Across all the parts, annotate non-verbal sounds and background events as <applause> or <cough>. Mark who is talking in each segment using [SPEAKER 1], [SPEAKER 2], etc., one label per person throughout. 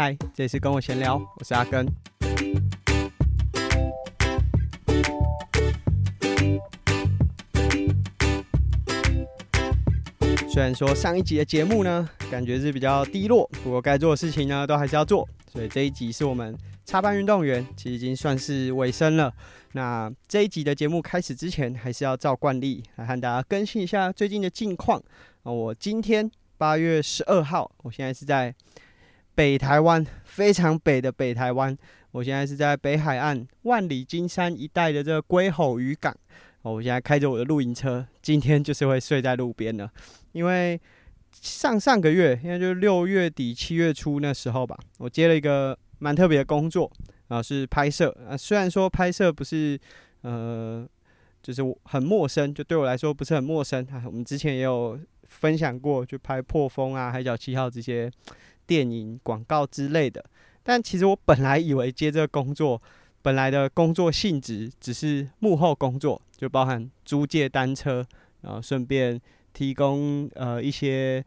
[SPEAKER 1] 嗨，这里是跟我闲聊，我是阿根。虽然说上一集的节目呢，感觉是比较低落，不过该做的事情呢，都还是要做。所以这一集是我们插班运动员，其实已经算是尾声了。那这一集的节目开始之前，还是要照惯例来和大家更新一下最近的近况。我今天八月十二号，我现在是在。北台湾非常北的北台湾，我现在是在北海岸万里金山一带的这个龟吼渔港。哦我现在开着我的露营车，今天就是会睡在路边了。因为上上个月，应该就是六月底七月初那时候吧，我接了一个蛮特别的工作，啊，是拍摄啊。虽然说拍摄不是呃，就是很陌生，就对我来说不是很陌生。啊，我们之前也有分享过，就拍破风啊、海角七号这些。电影广告之类的，但其实我本来以为接这个工作，本来的工作性质只是幕后工作，就包含租借单车，然后顺便提供呃一些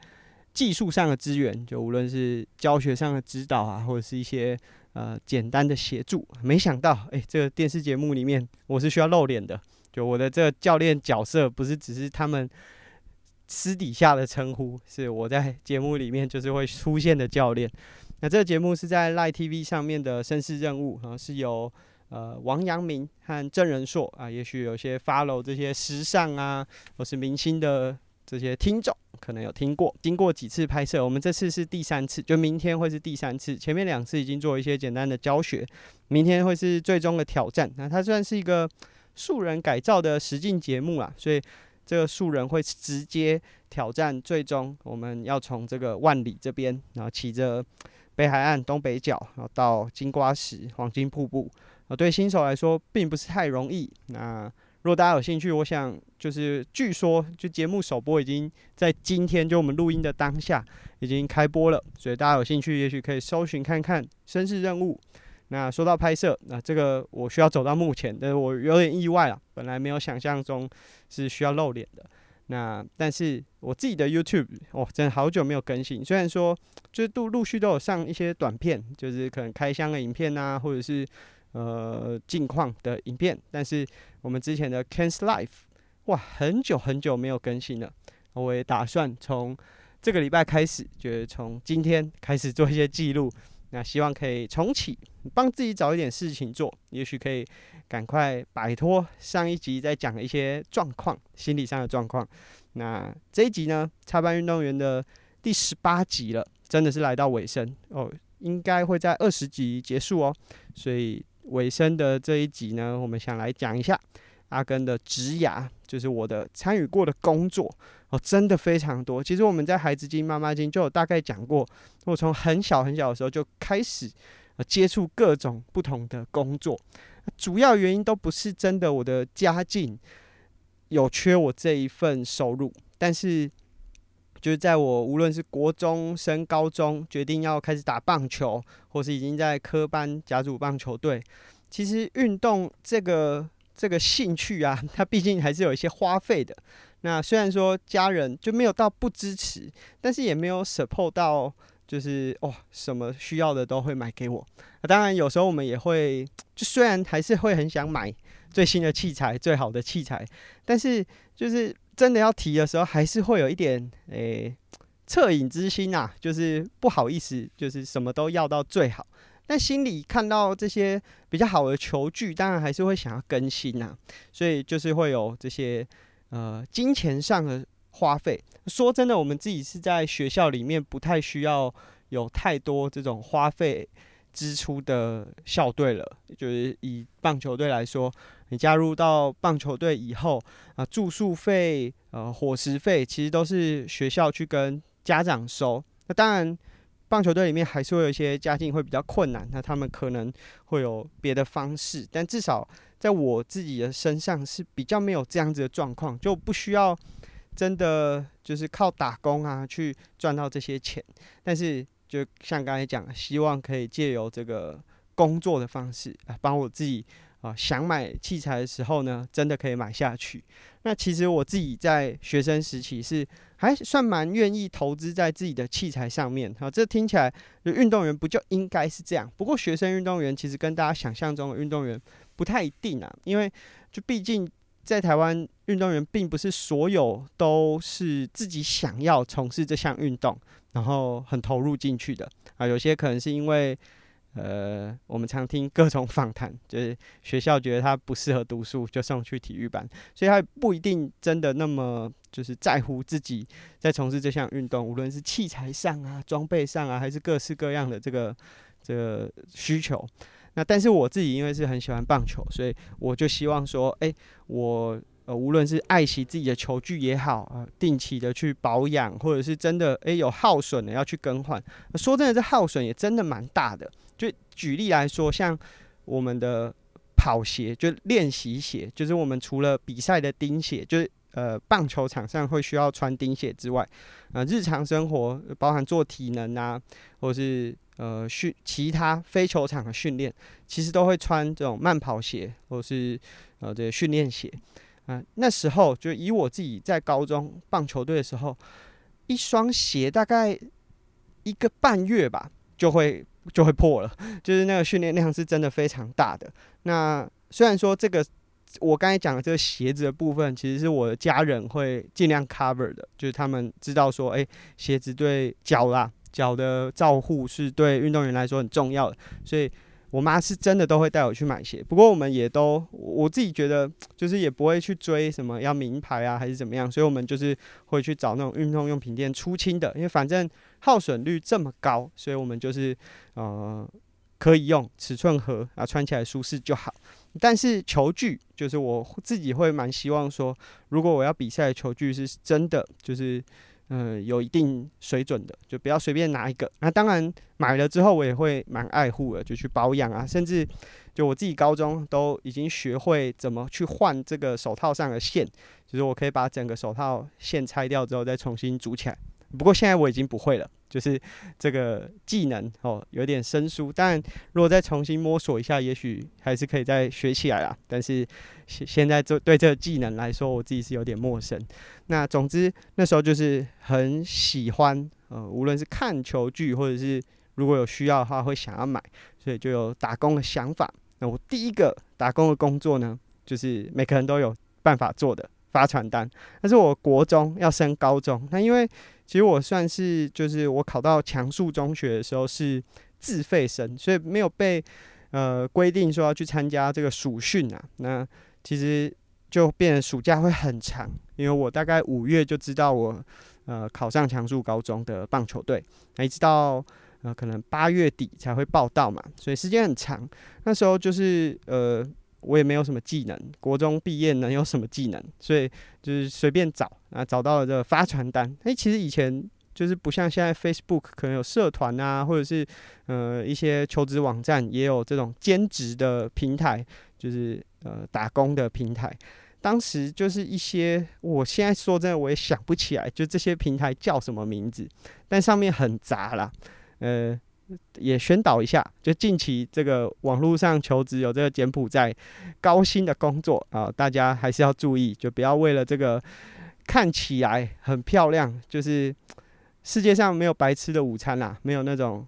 [SPEAKER 1] 技术上的资源，就无论是教学上的指导啊，或者是一些呃简单的协助。没想到，哎、欸，这个电视节目里面我是需要露脸的，就我的这个教练角色不是只是他们。私底下的称呼是我在节目里面就是会出现的教练。那这个节目是在 Line TV 上面的绅士任务，然后是由呃王阳明和郑仁硕啊，也许有些 follow 这些时尚啊或是明星的这些听众可能有听过。经过几次拍摄，我们这次是第三次，就明天会是第三次。前面两次已经做一些简单的教学，明天会是最终的挑战。那它算是一个素人改造的实境节目啊，所以。这个素人会直接挑战，最终我们要从这个万里这边，然后骑着北海岸东北角，然后到金瓜石黄金瀑布。啊，对新手来说并不是太容易。那如果大家有兴趣，我想就是据说就节目首播已经在今天，就我们录音的当下已经开播了，所以大家有兴趣，也许可以搜寻看看《绅士任务》。那说到拍摄，那这个我需要走到目前，但是我有点意外了，本来没有想象中是需要露脸的。那但是我自己的 YouTube，哦，真的好久没有更新。虽然说就是都陆续都有上一些短片，就是可能开箱的影片啊，或者是呃近况的影片，但是我们之前的 Ken's Life，哇，很久很久没有更新了。我也打算从这个礼拜开始，就是从今天开始做一些记录。那希望可以重启，帮自己找一点事情做，也许可以赶快摆脱上一集在讲的一些状况，心理上的状况。那这一集呢，插班运动员的第十八集了，真的是来到尾声哦，应该会在二十集结束哦。所以尾声的这一集呢，我们想来讲一下阿根的职涯，就是我的参与过的工作。哦，真的非常多。其实我们在《孩子经》《妈妈经》就有大概讲过，我从很小很小的时候就开始接触各种不同的工作，主要原因都不是真的我的家境有缺我这一份收入，但是就是在我无论是国中升高中，决定要开始打棒球，或是已经在科班甲组棒球队，其实运动这个这个兴趣啊，它毕竟还是有一些花费的。那虽然说家人就没有到不支持，但是也没有 support 到，就是哦，什么需要的都会买给我。当然有时候我们也会，就虽然还是会很想买最新的器材、最好的器材，但是就是真的要提的时候，还是会有一点诶恻隐之心呐、啊，就是不好意思，就是什么都要到最好。但心里看到这些比较好的球具，当然还是会想要更新呐、啊，所以就是会有这些。呃，金钱上的花费，说真的，我们自己是在学校里面不太需要有太多这种花费支出的校队了。就是以棒球队来说，你加入到棒球队以后，啊、住宿费、呃，伙食费，其实都是学校去跟家长收。那当然，棒球队里面还是会有一些家境会比较困难，那他们可能会有别的方式，但至少。在我自己的身上是比较没有这样子的状况，就不需要真的就是靠打工啊去赚到这些钱。但是就像刚才讲，希望可以借由这个工作的方式来帮我自己啊，想买器材的时候呢，真的可以买下去。那其实我自己在学生时期是还算蛮愿意投资在自己的器材上面。好，这听起来就运动员不就应该是这样？不过学生运动员其实跟大家想象中的运动员不太一定啊，因为就毕竟在台湾，运动员并不是所有都是自己想要从事这项运动，然后很投入进去的啊。有些可能是因为。呃，我们常听各种访谈，就是学校觉得他不适合读书，就送去体育班，所以他不一定真的那么就是在乎自己在从事这项运动，无论是器材上啊、装备上啊，还是各式各样的这个这个需求。那但是我自己因为是很喜欢棒球，所以我就希望说，哎、我。呃，无论是爱惜自己的球具也好啊，定期的去保养，或者是真的诶、有耗损的要去更换。说真的，这耗损也真的蛮大的。就举例来说，像我们的跑鞋，就练习鞋，就是我们除了比赛的钉鞋，就是呃棒球场上会需要穿钉鞋之外，呃日常生活包含做体能啊，或是呃训其他非球场的训练，其实都会穿这种慢跑鞋，或是呃这个训练鞋。啊，那时候就以我自己在高中棒球队的时候，一双鞋大概一个半月吧，就会就会破了，<laughs> 就是那个训练量是真的非常大的。那虽然说这个我刚才讲的这个鞋子的部分，其实是我的家人会尽量 cover 的，就是他们知道说，哎，鞋子对脚啦，脚的照护是对运动员来说很重要的，所以。我妈是真的都会带我去买鞋，不过我们也都，我自己觉得就是也不会去追什么要名牌啊还是怎么样，所以我们就是会去找那种运动用品店出清的，因为反正耗损率这么高，所以我们就是呃可以用，尺寸合啊，穿起来舒适就好。但是球具就是我自己会蛮希望说，如果我要比赛的球具是真的就是。嗯，有一定水准的，就不要随便拿一个。那当然买了之后，我也会蛮爱护的，就去保养啊。甚至就我自己高中都已经学会怎么去换这个手套上的线，就是我可以把整个手套线拆掉之后再重新组起来。不过现在我已经不会了，就是这个技能哦有点生疏。但如果再重新摸索一下，也许还是可以再学起来啦。但是现现在这对这个技能来说，我自己是有点陌生。那总之那时候就是很喜欢，呃，无论是看球具，或者是如果有需要的话会想要买，所以就有打工的想法。那我第一个打工的工作呢，就是每个人都有办法做的。发传单，但是我国中要升高中，那因为其实我算是就是我考到强恕中学的时候是自费生，所以没有被呃规定说要去参加这个暑训啊。那其实就变暑假会很长，因为我大概五月就知道我呃考上强恕高中的棒球队，那一直到呃可能八月底才会报到嘛，所以时间很长。那时候就是呃。我也没有什么技能，国中毕业能有什么技能？所以就是随便找啊，找到了这个发传单。诶，其实以前就是不像现在 Facebook 可能有社团啊，或者是呃一些求职网站也有这种兼职的平台，就是呃打工的平台。当时就是一些，我现在说真的我也想不起来，就这些平台叫什么名字，但上面很杂啦，呃。也宣导一下，就近期这个网络上求职有这个柬埔寨高薪的工作啊，大家还是要注意，就不要为了这个看起来很漂亮，就是世界上没有白吃的午餐啦，没有那种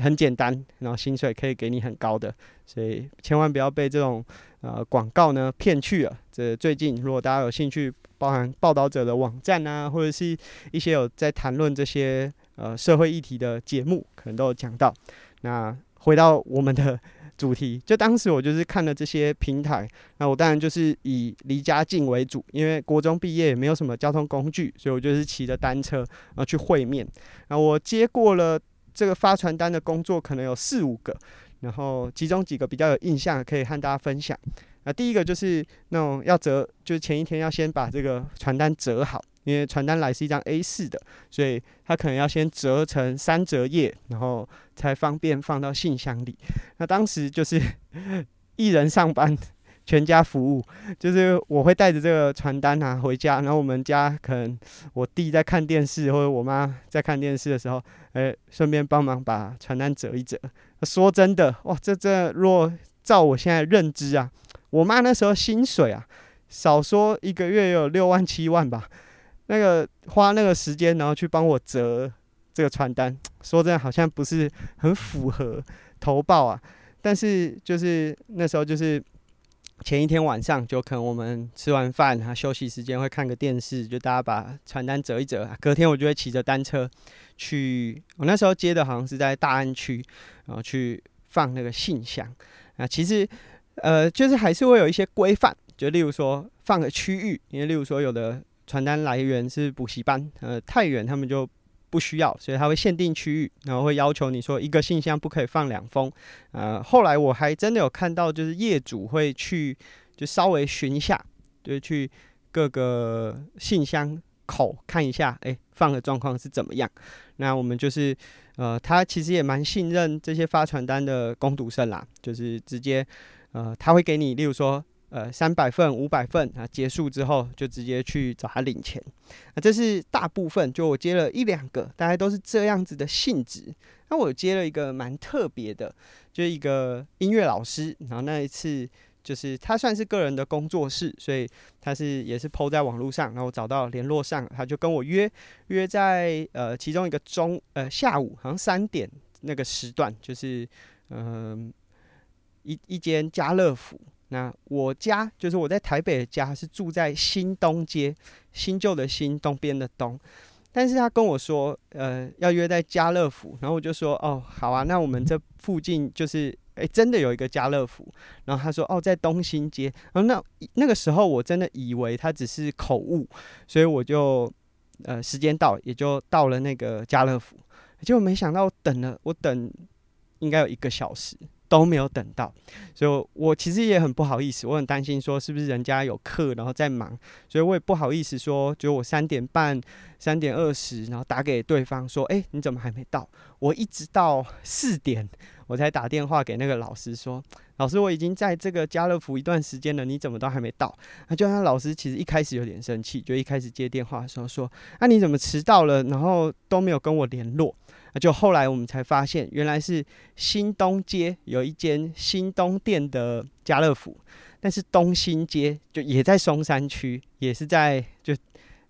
[SPEAKER 1] 很简单，然后薪水可以给你很高的，所以千万不要被这种呃广告呢骗去了。这最近如果大家有兴趣，包含报道者的网站啊，或者是一些有在谈论这些。呃，社会议题的节目可能都有讲到。那回到我们的主题，就当时我就是看了这些平台，那我当然就是以离家近为主，因为国中毕业也没有什么交通工具，所以我就是骑着单车然后去会面。那我接过了这个发传单的工作，可能有四五个，然后其中几个比较有印象，可以和大家分享。那第一个就是那种要折，就是前一天要先把这个传单折好。因为传单来是一张 A4 的，所以他可能要先折成三折页，然后才方便放到信箱里。那当时就是 <laughs> 一人上班，全家服务，就是我会带着这个传单拿回家，然后我们家可能我弟在看电视，或者我妈在看电视的时候，哎，顺便帮忙把传单折一折。说真的，哇，这这若照我现在认知啊，我妈那时候薪水啊，少说一个月有六万七万吧。那个花那个时间，然后去帮我折这个传单，<tsk> 说真的，好像不是很符合投报啊。但是就是那时候，就是前一天晚上，就可能我们吃完饭，他休息时间会看个电视，就大家把传单折一折。隔天我就会骑着单车去，我那时候接的好像是在大安区，然后去放那个信箱啊。其实呃，就是还是会有一些规范，就例如说放个区域，因为例如说有的。传单来源是补习班，呃，太远他们就不需要，所以他会限定区域，然后会要求你说一个信箱不可以放两封。呃，后来我还真的有看到，就是业主会去就稍微巡一下，就去各个信箱口看一下，哎，放的状况是怎么样。那我们就是，呃，他其实也蛮信任这些发传单的工读生啦，就是直接，呃，他会给你，例如说。呃，三百份、五百份啊，结束之后就直接去找他领钱。啊，这是大部分，就我接了一两个，大概都是这样子的性质。那我接了一个蛮特别的，就是一个音乐老师。然后那一次就是他算是个人的工作室，所以他是也是抛在网络上，然后找到联络上，他就跟我约约在呃其中一个中呃下午好像三点那个时段，就是嗯、一一间家乐福。那我家就是我在台北的家，是住在新东街，新旧的新，东边的东。但是他跟我说，呃，要约在家乐福，然后我就说，哦，好啊，那我们这附近就是，哎、欸，真的有一个家乐福。然后他说，哦，在东新街。然后那那个时候我真的以为他只是口误，所以我就，呃，时间到也就到了那个家乐福，结果没想到等了，我等应该有一个小时。都没有等到，所以我其实也很不好意思，我很担心说是不是人家有课，然后在忙，所以我也不好意思说，就我三点半、三点二十，然后打给对方说，哎，你怎么还没到？我一直到四点，我才打电话给那个老师说，老师，我已经在这个家乐福一段时间了，你怎么都还没到？那就像老师其实一开始有点生气，就一开始接电话的时候说，那你怎么迟到了？然后都没有跟我联络。就后来我们才发现，原来是新东街有一间新东店的家乐福，但是东新街就也在松山区，也是在就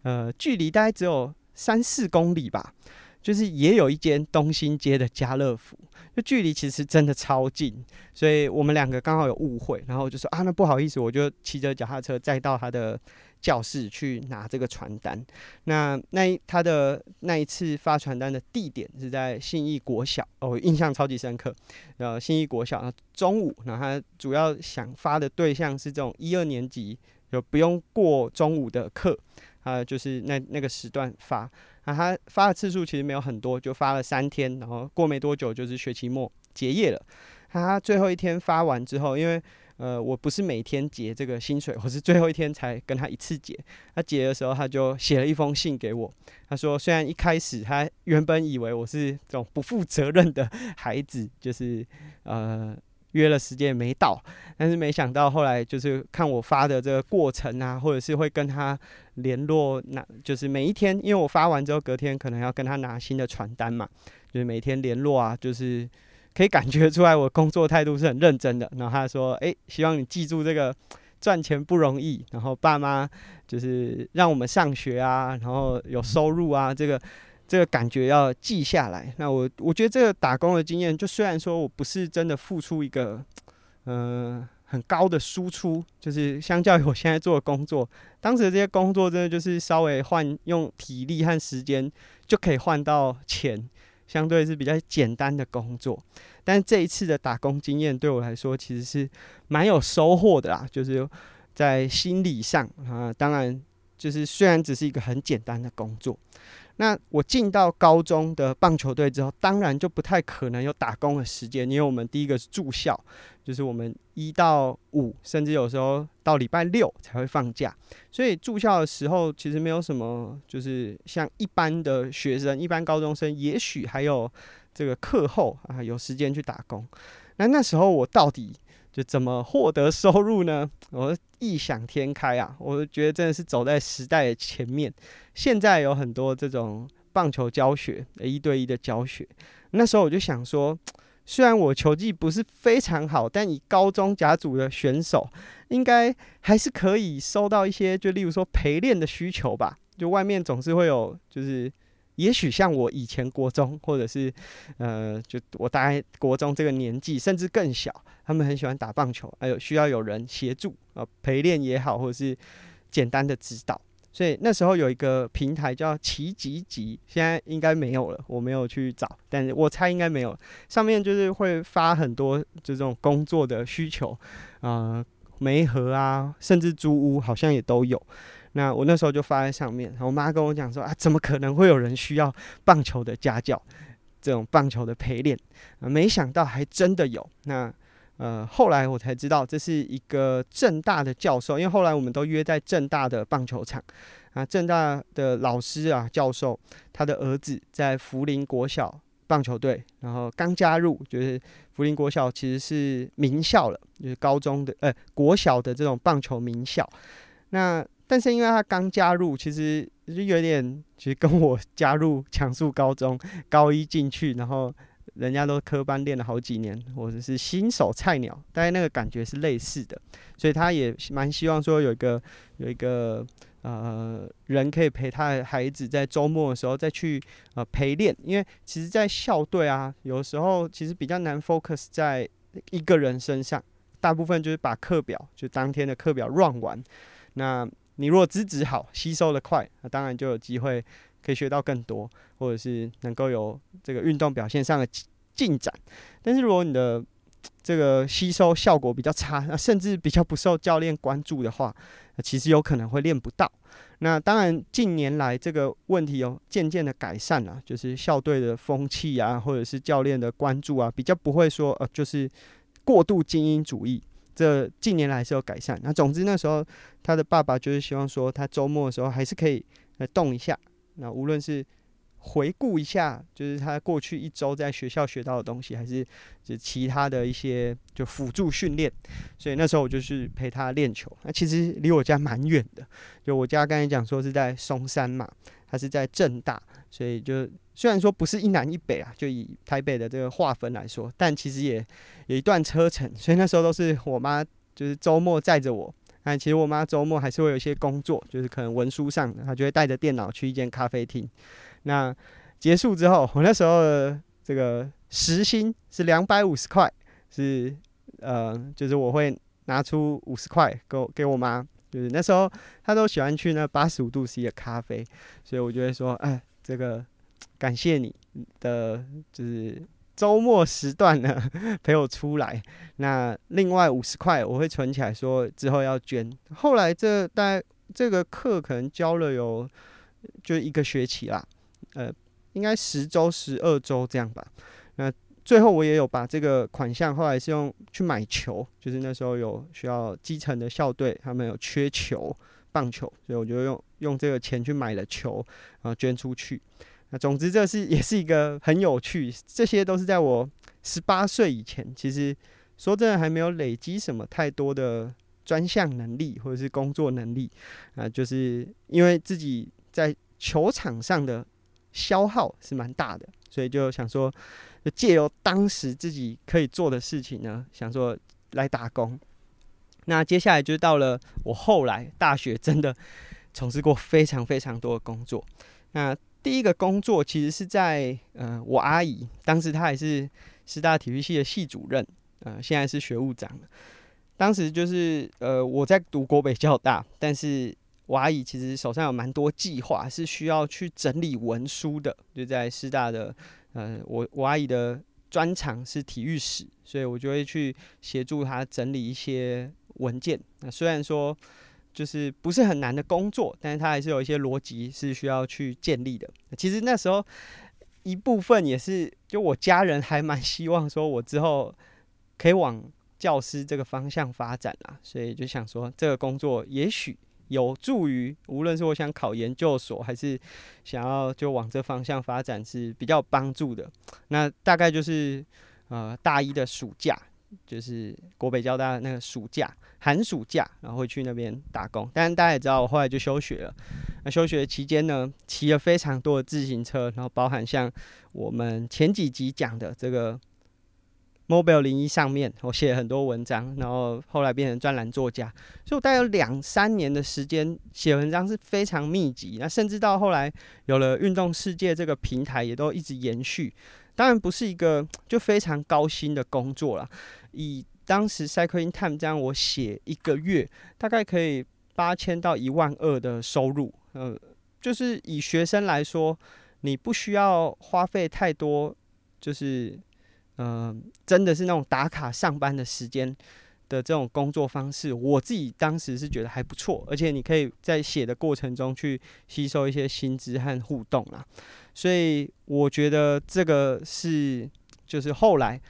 [SPEAKER 1] 呃距离大概只有三四公里吧，就是也有一间东新街的家乐福，就距离其实真的超近，所以我们两个刚好有误会，然后我就说啊，那不好意思，我就骑着脚踏车再到他的。教室去拿这个传单，那那他的那一次发传单的地点是在信义国小，哦，印象超级深刻。呃，信义国小，中午，然后他主要想发的对象是这种一二年级，就不用过中午的课，啊，就是那那个时段发。那，他发的次数其实没有很多，就发了三天，然后过没多久就是学期末结业了。他最后一天发完之后，因为呃，我不是每天结这个薪水，我是最后一天才跟他一次结。他结的时候，他就写了一封信给我。他说，虽然一开始他原本以为我是这种不负责任的孩子，就是呃约了时间也没到，但是没想到后来就是看我发的这个过程啊，或者是会跟他联络，那就是每一天，因为我发完之后隔天可能要跟他拿新的传单嘛，就是每天联络啊，就是。可以感觉出来，我工作态度是很认真的。然后他说：“诶，希望你记住这个赚钱不容易，然后爸妈就是让我们上学啊，然后有收入啊，这个这个感觉要记下来。”那我我觉得这个打工的经验，就虽然说我不是真的付出一个嗯、很高的输出，就是相较于我现在做的工作，当时的这些工作真的就是稍微换用体力和时间就可以换到钱。相对是比较简单的工作，但这一次的打工经验对我来说其实是蛮有收获的啦，就是在心理上啊，当然就是虽然只是一个很简单的工作。那我进到高中的棒球队之后，当然就不太可能有打工的时间，因为我们第一个是住校，就是我们一到五，甚至有时候到礼拜六才会放假，所以住校的时候其实没有什么，就是像一般的学生、一般高中生，也许还有这个课后啊有时间去打工。那那时候我到底就怎么获得收入呢？我异想天开啊！我觉得真的是走在时代的前面。现在有很多这种棒球教学，一对一的教学。那时候我就想说，虽然我球技不是非常好，但以高中甲组的选手，应该还是可以收到一些，就例如说陪练的需求吧。就外面总是会有，就是也许像我以前国中，或者是呃，就我大概国中这个年纪，甚至更小，他们很喜欢打棒球，还有需要有人协助啊，陪练也好，或者是简单的指导。所以那时候有一个平台叫奇吉吉，现在应该没有了，我没有去找，但是我猜应该没有。上面就是会发很多这种工作的需求，呃，媒合啊，甚至租屋好像也都有。那我那时候就发在上面，我妈跟我讲说啊，怎么可能会有人需要棒球的家教，这种棒球的陪练啊？没想到还真的有。那呃，后来我才知道这是一个正大的教授，因为后来我们都约在正大的棒球场啊。正大的老师啊，教授他的儿子在福林国小棒球队，然后刚加入，就是福林国小其实是名校了，就是高中的呃国小的这种棒球名校。那但是因为他刚加入，其实就有点，其实跟我加入 <laughs> 强恕高中高一进去，然后。人家都科班练了好几年，或者是新手菜鸟，大概那个感觉是类似的，所以他也蛮希望说有一个有一个呃人可以陪他的孩子在周末的时候再去呃陪练，因为其实，在校队啊，有时候其实比较难 focus 在一个人身上，大部分就是把课表就当天的课表 run 完。那你如果资质好，吸收的快，那当然就有机会。可以学到更多，或者是能够有这个运动表现上的进展。但是如果你的这个吸收效果比较差，那甚至比较不受教练关注的话，其实有可能会练不到。那当然近年来这个问题有渐渐的改善了，就是校队的风气啊，或者是教练的关注啊，比较不会说呃就是过度精英主义。这近年来是有改善。那总之那时候他的爸爸就是希望说，他周末的时候还是可以来动一下。那无论是回顾一下，就是他过去一周在学校学到的东西，还是就其他的一些就辅助训练，所以那时候我就去陪他练球。那其实离我家蛮远的，就我家刚才讲说是在松山嘛，他是在正大，所以就虽然说不是一南一北啊，就以台北的这个划分来说，但其实也有一段车程，所以那时候都是我妈就是周末载着我。但其实我妈周末还是会有一些工作，就是可能文书上的，她就会带着电脑去一间咖啡厅。那结束之后，我那时候的这个时薪是两百五十块，是呃，就是我会拿出五十块给我给我妈，就是那时候她都喜欢去那八十五度 C 的咖啡，所以我就会说，哎，这个感谢你的，就是。周末时段呢，<laughs> 陪我出来。那另外五十块我会存起来，说之后要捐。后来这大概这个课可能教了有就一个学期啦，呃，应该十周、十二周这样吧。那最后我也有把这个款项，后来是用去买球，就是那时候有需要基层的校队，他们有缺球，棒球，所以我就用用这个钱去买了球，然后捐出去。总之，这是也是一个很有趣，这些都是在我十八岁以前。其实说真的，还没有累积什么太多的专项能力或者是工作能力啊，就是因为自己在球场上的消耗是蛮大的，所以就想说，借由当时自己可以做的事情呢，想说来打工。那接下来就到了我后来大学，真的从事过非常非常多的工作。那第一个工作其实是在呃，我阿姨当时她还是师大体育系的系主任，呃，现在是学务长。当时就是呃，我在读国北教大，但是我阿姨其实手上有蛮多计划，是需要去整理文书的。就在师大的呃，我我阿姨的专长是体育史，所以我就会去协助她整理一些文件。那虽然说。就是不是很难的工作，但是它还是有一些逻辑是需要去建立的。其实那时候一部分也是，就我家人还蛮希望说我之后可以往教师这个方向发展啊，所以就想说这个工作也许有助于，无论是我想考研究所，还是想要就往这方向发展是比较帮助的。那大概就是呃大一的暑假。就是国北交大那个暑假、寒暑假，然后会去那边打工。但大家也知道，我后来就休学了。那休学期间呢，骑了非常多的自行车，然后包含像我们前几集讲的这个 Mobile 零一上面，我写了很多文章，然后后来变成专栏作家，所以我大概有两三年的时间写文章是非常密集。那甚至到后来有了运动世界这个平台，也都一直延续。当然不是一个 <tsk> 就非常高薪的工作啦，以当时 Cycling Time 这样，我写一个月大概可以八千到一万二的收入。呃，就是以学生来说，你不需要花费太多，就是。嗯、真的是那种打卡上班的时间的这种工作方式，我自己当时是觉得还不错，而且你可以在写的过程中去吸收一些新知和互动啦。所以我觉得这个是就是后来，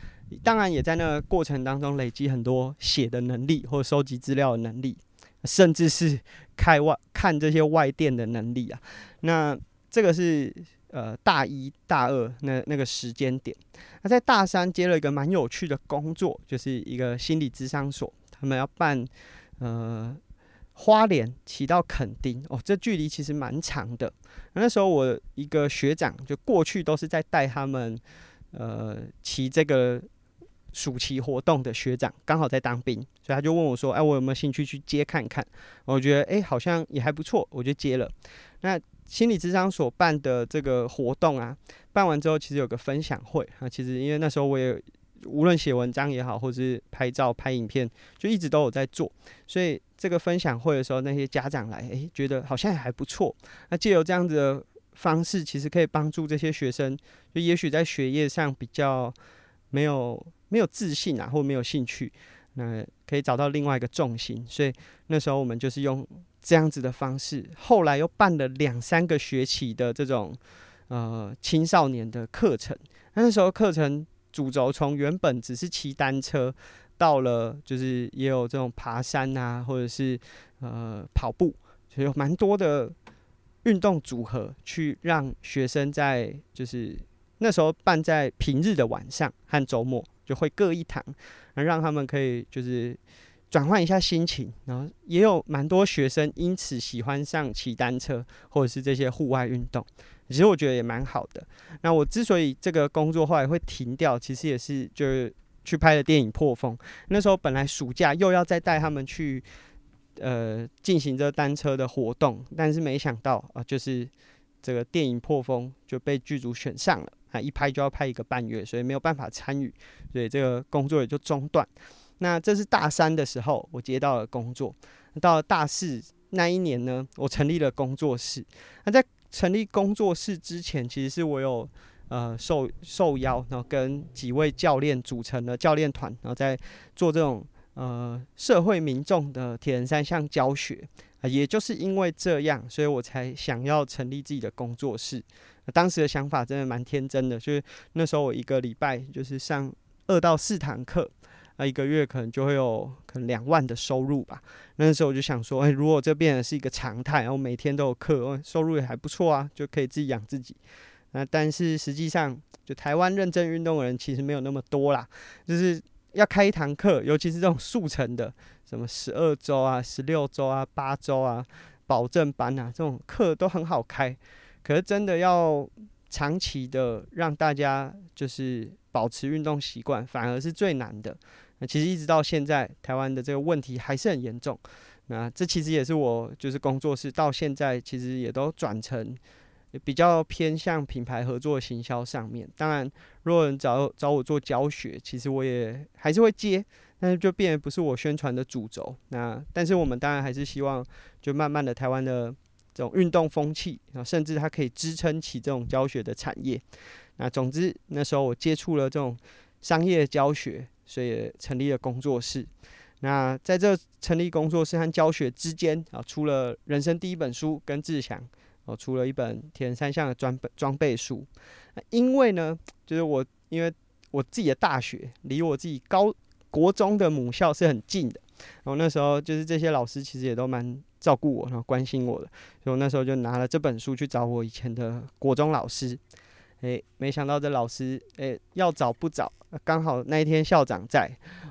[SPEAKER 1] 当然也在那个过程当中累积很多写的能力或收集资料的能力，甚至是开外看这些外电的能力啊。那这个是。呃，大一、大二那那个时间点，那在大三接了一个蛮有趣的工作，就是一个心理咨商所，他们要办呃花莲骑到垦丁哦，这距离其实蛮长的。那时候我一个学长就过去都是在带他们呃骑这个暑期活动的学长，刚好在当兵，所以他就问我说：“哎，我有没有兴趣去接看看？”我觉得哎，好像也还不错，我就接了。那心理咨商所办的这个活动啊，办完之后其实有个分享会啊。其实因为那时候我也无论写文章也好，或者是拍照拍影片，就一直都有在做。所以这个分享会的时候，那些家长来，诶，觉得好像也还不错。那借由这样子的方式，其实可以帮助这些学生，就也许在学业上比较没有没有自信啊，或没有兴趣，那可以找到另外一个重心。所以那时候我们就是用。这样子的方式，后来又办了两三个学期的这种呃青少年的课程。那时候课程主轴从原本只是骑单车，到了就是也有这种爬山啊，或者是呃跑步，所以有蛮多的运动组合，去让学生在就是那时候办在平日的晚上和周末，就会各一堂，让他们可以就是。转换一下心情，然后也有蛮多学生因此喜欢上骑单车或者是这些户外运动，其实我觉得也蛮好的。那我之所以这个工作后来会停掉，其实也是就是去拍了电影《破风》。那时候本来暑假又要再带他们去呃进行这单车的活动，但是没想到啊，就是这个电影《破风》就被剧组选上了，一拍就要拍一个半月，所以没有办法参与，所以这个工作也就中断。那这是大三的时候，我接到了工作。到了大四那一年呢，我成立了工作室。那在成立工作室之前，其实是我有呃受受邀，然后跟几位教练组成了教练团，然后在做这种呃社会民众的铁人三项教学。啊，也就是因为这样，所以我才想要成立自己的工作室。当时的想法真的蛮天真的，就是那时候我一个礼拜就是上二到四堂课。那一个月可能就会有可能两万的收入吧。那时候我就想说，哎，如果这变成是一个常态，然后每天都有课，收入也还不错啊，就可以自己养自己。那但是实际上，就台湾认真运动的人其实没有那么多啦。就是要开一堂课，尤其是这种速成的，什么十二周啊、十六周啊、八周啊、保证班啊，这种课都很好开。可是真的要长期的让大家就是保持运动习惯，反而是最难的。那其实一直到现在，台湾的这个问题还是很严重。那这其实也是我就是工作室到现在其实也都转成比较偏向品牌合作行销上面。当然，如果人找找我做教学，其实我也还是会接，但是就变得不是我宣传的主轴。那但是我们当然还是希望，就慢慢的台湾的这种运动风气，然后甚至它可以支撑起这种教学的产业。那总之那时候我接触了这种商业教学。所以成立了工作室。那在这成立工作室和教学之间啊，出了人生第一本书，跟志祥哦，出了一本铁人三项的装备装备书。因为呢，就是我因为我自己的大学离我自己高国中的母校是很近的，然后那时候就是这些老师其实也都蛮照顾我，然后关心我的，所以我那时候就拿了这本书去找我以前的国中老师。诶、没想到这老师，诶、要找不找，刚好那一天校长在，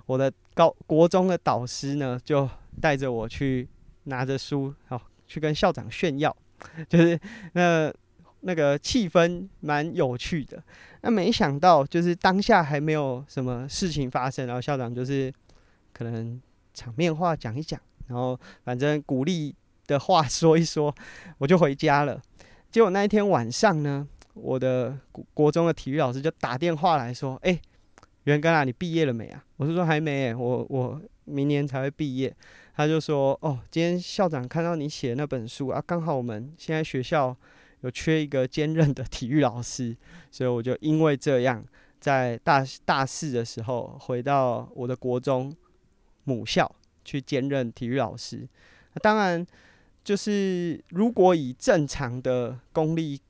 [SPEAKER 1] 我的高国中的导师呢，就带着我去拿着书，好去跟校长炫耀，<laughs> 就是那那个气氛蛮有趣的。那没想到就是当下还没有什么事情发生，然后校长就是可能场面话讲一讲，然后反正鼓励的话 <laughs> 说一说，我就回家了。结果那一天晚上呢，我的国中的体育老师就打电话来说：“哎，元根啊，你毕业了没啊？”我是说还没，我我明年才会毕业。他就说：“哦，今天校长看到你写的那本书啊，刚好我们现在学校有缺一个兼任的体育老师，所以我就因为这样，在大大四的时候回到我的国中母校去兼任体育老师。当然，就是如果以正常的公立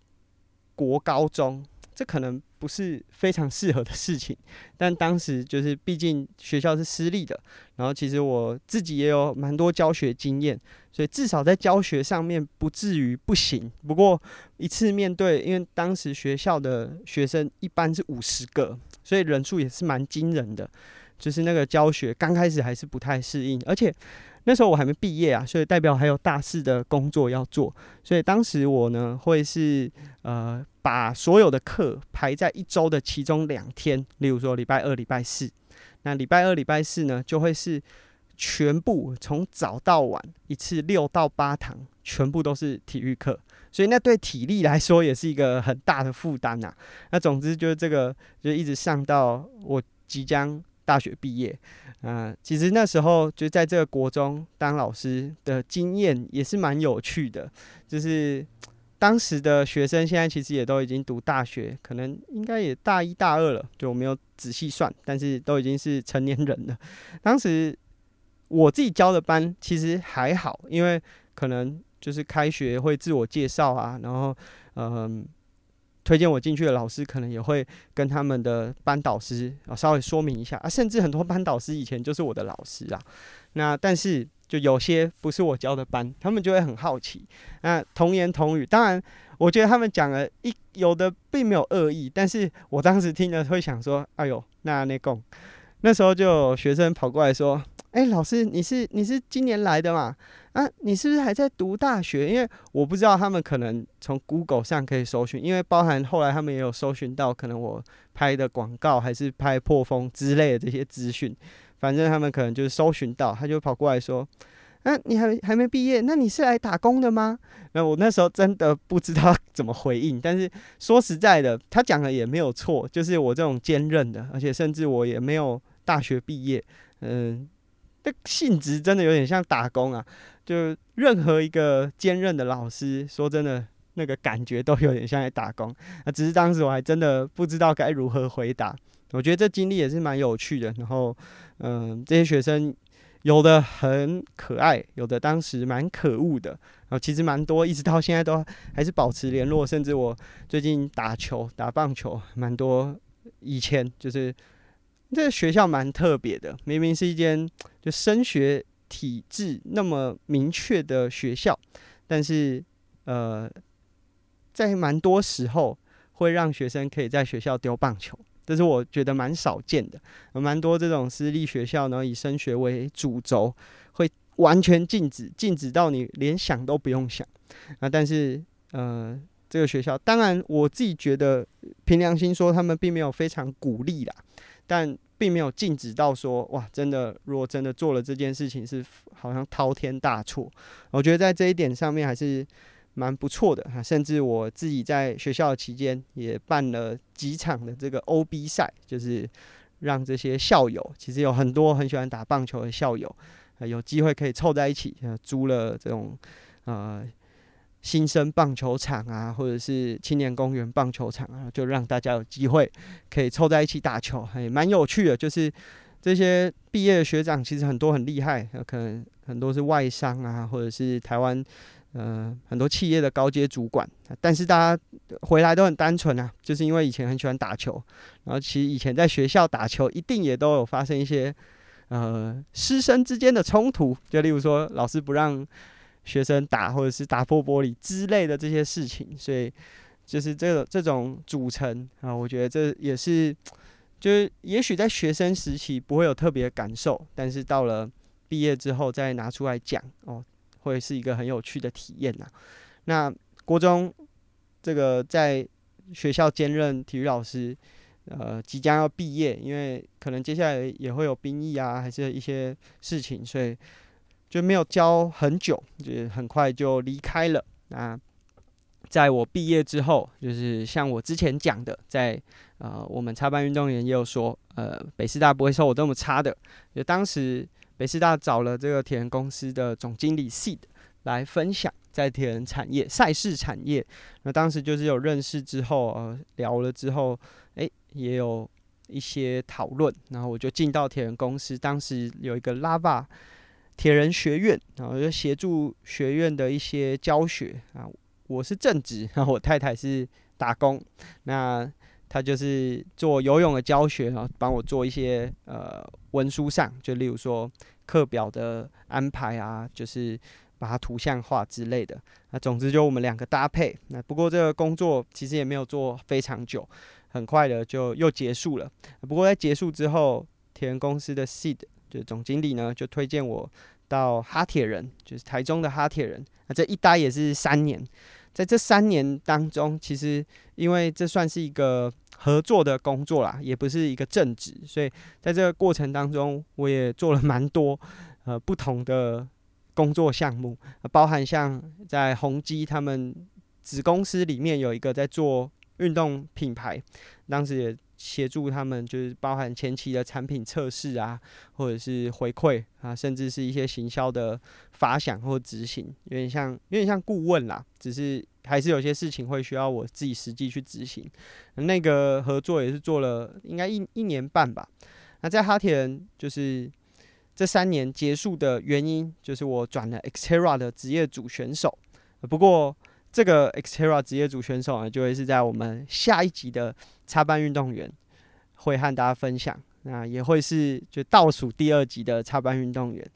[SPEAKER 1] 国高中。”这可能不是非常适合的事情，但当时就是毕竟学校是私立的，然后其实我自己也有蛮多教学经验，所以至少在教学上面不至于不行。不过一次面对，因为当时学校的学生一般是五十个，所以人数也是蛮惊人的，就是那个教学刚开始还是不太适应，而且。那时候我还没毕业啊，所以代表还有大四的工作要做，所以当时我呢会是呃把所有的课排在一周的其中两天，例如说礼拜二、礼拜四。那礼拜二、礼拜四呢就会是全部从早到晚一次六到八堂，全部都是体育课，所以那对体力来说也是一个很大的负担呐。那总之就是这个就一直上到我即将大学毕业。啊、呃，其实那时候就在这个国中当老师的经验也是蛮有趣的，就是当时的学生现在其实也都已经读大学，可能应该也大一大二了，就我没有仔细算，但是都已经是成年人了。当时我自己教的班其实还好，因为可能就是开学会自我介绍啊，然后嗯。推荐我进去的老师，可能也会跟他们的班导师啊稍微说明一下啊，甚至很多班导师以前就是我的老师啊。那但是就有些不是我教的班，他们就会很好奇。那童言童语，当然我觉得他们讲了一有的并没有恶意，但是我当时听了会想说，哎呦，那那共。那时候就有学生跑过来说：“哎、老师，你是你是今年来的嘛？啊，你是不是还在读大学？因为我不知道他们可能从 Google 上可以搜寻，因为包含后来他们也有搜寻到可能我拍的广告还是拍破风之类的这些资讯。反正他们可能就是搜寻到，他就跑过来说：‘啊，你还还没毕业？那你是来打工的吗？’那我那时候真的不知道 <laughs> 怎么回应。但是说实在的，他讲的也没有错，就是我这种坚韧的，而且甚至我也没有。”大学毕业，嗯，这性质真的有点像打工啊。就任何一个兼任的老师，说真的，那个感觉都有点像在打工。那只是当时我还真的不知道该如何回答。我觉得这经历也是蛮有趣的。然后，嗯，这些学生有的很可爱，有的当时蛮可恶的。然后其实蛮多，一直到现在都还是保持联络。甚至我最近打球、打棒球，蛮多以前就是。这学校蛮特别的，明明是一间就升学体制那么明确的学校，但是呃，在蛮多时候会让学生可以在学校丢棒球，这是我觉得蛮少见的。蛮多这种私立学校呢，以升学为主轴，会完全禁止，禁止到你连想都不用想啊。但是呃，这个学校当然我自己觉得凭良心说，他们并没有非常鼓励啦。但并没有禁止到说哇，真的，如果真的做了这件事情，是好像滔天大错。我觉得在这一点上面还是蛮不错的哈。甚至我自己在学校期间也办了几场的这个 OB 赛，就是让这些校友，其实有很多很喜欢打棒球的校友，有机会可以凑在一起，租了这种呃。新生棒球场啊，或者是青年公园棒球场啊，就让大家有机会可以凑在一起打球，还蛮有趣的。就是这些毕业的学长，其实很多很厉害，可能很多是外商啊，或者是台湾呃很多企业的高阶主管。但是大家回来都很单纯啊，就是因为以前很喜欢打球，然后其实以前在学校打球，一定也都有发生一些呃师生之间的冲突，就例如说老师不让。学生打或者是打破玻璃之类的这些事情，所以就是这这种组成啊，我觉得这也是，就是也许在学生时期不会有特别的感受，但是到了毕业之后再拿出来讲哦，会是一个很有趣的体验呐。那国中这个在学校兼任体育老师，呃，即将要毕业，因为可能接下来也会有兵役啊，还是一些事情，所以就没有教很久，就很快就离开了。那在我毕业之后，就是像我之前讲的，在呃，我们插班运动员也有说，呃，北师大不会收我这么差的，就当时。北师大找了这个铁人公司的总经理 Seed 来分享在铁人产业赛事产业。那当时就是有认识之后，呃，聊了之后，诶，也有一些讨论。然后我就进到铁人公司，当时有一个 Lava 铁人学院，然后就协助学院的一些教学啊。我是正职，<laughs> 然后我太太是打工。那她就是做游泳的教学，然后帮我做一些呃文书上，就例如说课表的安排啊，就是把它图像化之类的。那总之就我们两个搭配。那不过这个工作其实也没有做非常久，很快的就又结束了。不过在结束之后，铁人公司的 Seed 就总经理呢，就推荐我到哈铁人，就是台中的哈铁人。那这一待也是三年。在这三年当中，其实因为这算是一个合作的工作啦，也不是一个正职，所以在这个过程当中，我也做了蛮多呃不同的工作项目，包含像在宏基他们子公司里面有一个在做运动品牌，当时也。协助他们就是包含前期的产品测试啊，或者是回馈啊，甚至是一些行销的发想或执行，有点像有点像顾问啦，只是还是有些事情会需要我自己实际去执行。那个合作也是做了应该一一年半吧。那在哈铁人就是这三年结束的原因，就是我转了 Xterra 的职业组选手。不过这个 Xterra 职业组选手呢，就会是在我们下一集的。插班运动员会和大家分享，那也会是就倒数第二集的插班运动员。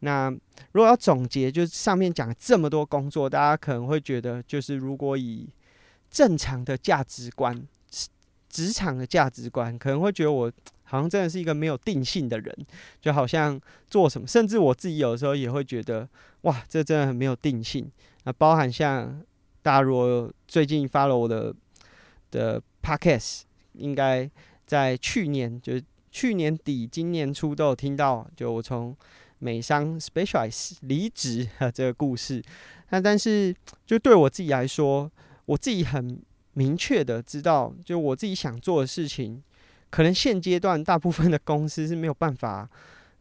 [SPEAKER 1] 那如果要总结，就是上面讲这么多工作，大家可能会觉得，就是如果以正常的价值观、职场的价值观，可能会觉得我好像真的是一个没有定性的人，就好像做什么，甚至我自己有时候也会觉得，哇，这真的很没有定性。那包含像大家如果最近 follow 我的的。Podcast 应该在去年，就是去年底、今年初都有听到，就我从美商 specialize 离职啊这个故事。那但是就对我自己来说，我自己很明确的知道，就我自己想做的事情，可能现阶段大部分的公司是没有办法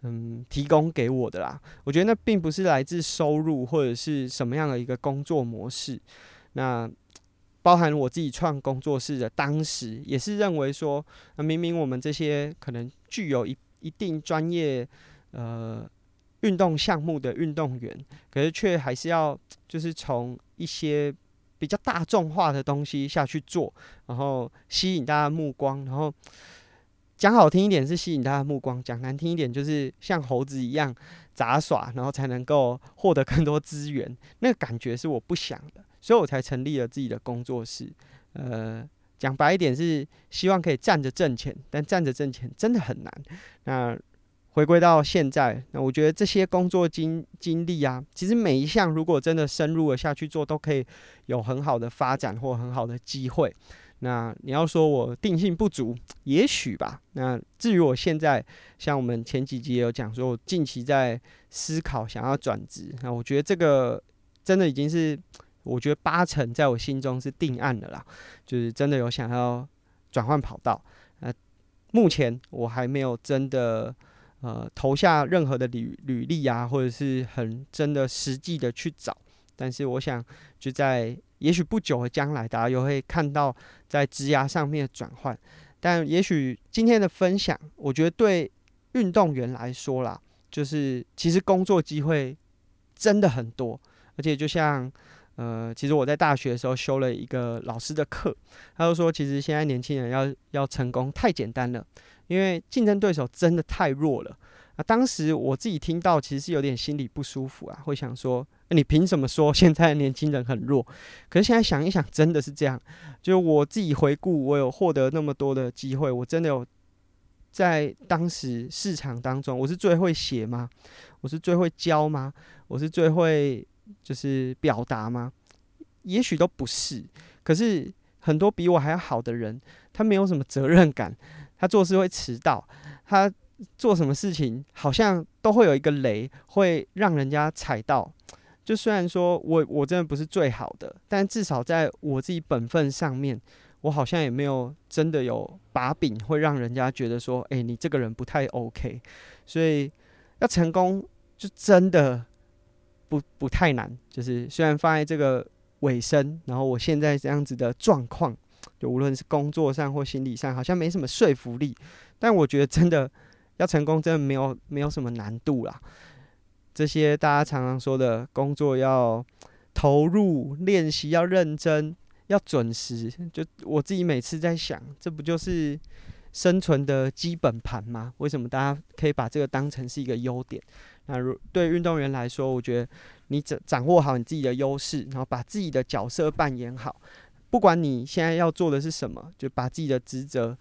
[SPEAKER 1] 嗯提供给我的啦。我觉得那并不是来自收入或者是什么样的一个工作模式。那包含我自己创工作室的，当时也是认为说，那明明我们这些可能具有一一定专业呃运动项目的运动员，可是却还是要就是从一些比较大众化的东西下去做，然后吸引大家目光，然后讲好听一点是吸引大家目光，讲难听一点就是像猴子一样杂耍，然后才能够获得更多资源，那个感觉是我不想的。所以我才成立了自己的工作室。呃，讲白一点是希望可以站着挣钱，但站着挣钱真的很难。那回归到现在，那我觉得这些工作经经历啊，其实每一项如果真的深入了下去做，都可以有很好的发展或很好的机会。那你要说我定性不足，也许吧。那至于我现在，像我们前几集也有讲说，我近期在思考想要转职。那我觉得这个真的已经是。我觉得八成在我心中是定案的啦，就是真的有想要转换跑道。呃，目前我还没有真的呃投下任何的履履历啊，或者是很真的实际的去找。但是我想就在也许不久的将来，大家又会看到在职涯上面的转换。但也许今天的分享，我觉得对运动员来说啦，就是其实工作机会真的很多，而且就像。呃，其实我在大学的时候修了一个老师的课，他就说，其实现在年轻人要要成功太简单了，因为竞争对手真的太弱了。啊，当时我自己听到，其实是有点心里不舒服啊，会想说，你凭什么说现在年轻人很弱？可是现在想一想，真的是这样。就我自己回顾，我有获得那么多的机会，我真的有在当时市场当中，我是最会写吗？我是最会教吗？我是最会。就是表达吗？也许都不是。可是很多比我还要好的人，他没有什么责任感，他做事会迟到，他做什么事情好像都会有一个雷，会让人家踩到。就虽然说我我真的不是最好的，但至少在我自己本分上面，我好像也没有真的有把柄，会让人家觉得说，哎，你这个人不太 OK。所以要成功，就真的不不太难。就是虽然放在这个尾声，然后我现在这样子的状况，就无论是工作上或心理上，好像没什么说服力。但我觉得真的要成功，真的没有没有什么难度啦。这些大家常常说的工作要投入、练习要认真、要准时，就我自己每次在想，这不就是生存的基本盘吗？为什么大家可以把这个当成是一个优点？那如对运动员来说，我觉得你掌掌握好你自己的优势，然后把自己的角色扮演好，不管你现在要做的是什么，就把自己的职责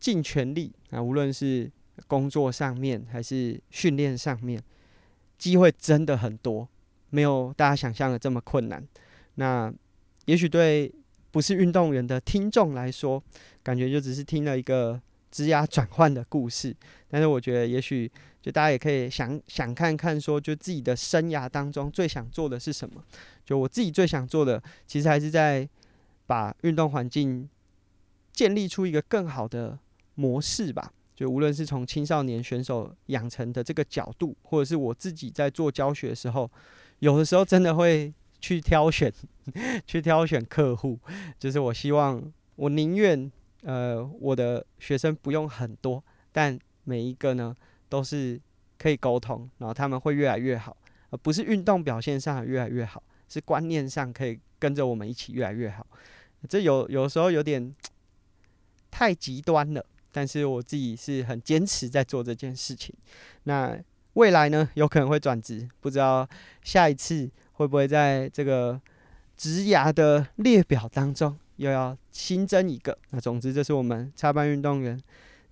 [SPEAKER 1] 尽全力。那无论是工作上面还是训练上面。机会真的很多，没有大家想象的这么困难。那也许对不是运动员的听众来说，感觉就只是听了一个职涯转换的故事。但是我觉得，也许就大家也可以想想看看，说就自己的生涯当中最想做的是什么？就我自己最想做的，其实还是在把运动环境建立出一个更好的模式吧。就无论是从青少年选手养成的这个角度，或者是我自己在做教学的时候，有的时候真的会去挑选，<laughs> 去挑选客户。就是我希望，我宁愿呃我的学生不用很多，但每一个呢都是可以沟通，然后他们会越来越好，而不是运动表现上越来越好，是观念上可以跟着我们一起越来越好。这有有时候有点太极端了。但是我自己是很坚持在做这件事情。那未来呢，有可能会转职，不知道下一次会不会在这个职涯的列表当中又要新增一个。那总之，这是我们插班运动员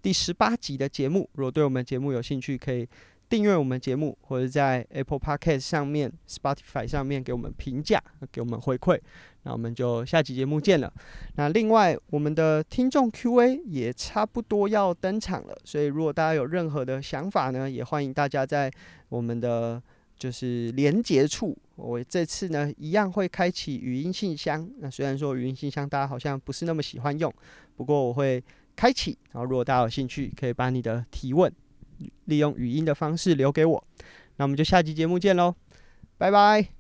[SPEAKER 1] 第十八集的节目。如果对我们节目有兴趣，可以订阅我们节目，或者在 Apple Podcast 上面、Spotify 上面给我们评价，给我们回馈。那我们就下期节目见了。那另外，我们的听众 Q&A 也差不多要登场了，所以如果大家有任何的想法呢，也欢迎大家在我们的就是连接处。我这次呢，一样会开启语音信箱。那虽然说语音信箱大家好像不是那么喜欢用，不过我会开启。然后如果大家有兴趣，可以把你的提问利用语音的方式留给我。那我们就下期节目见喽，拜拜。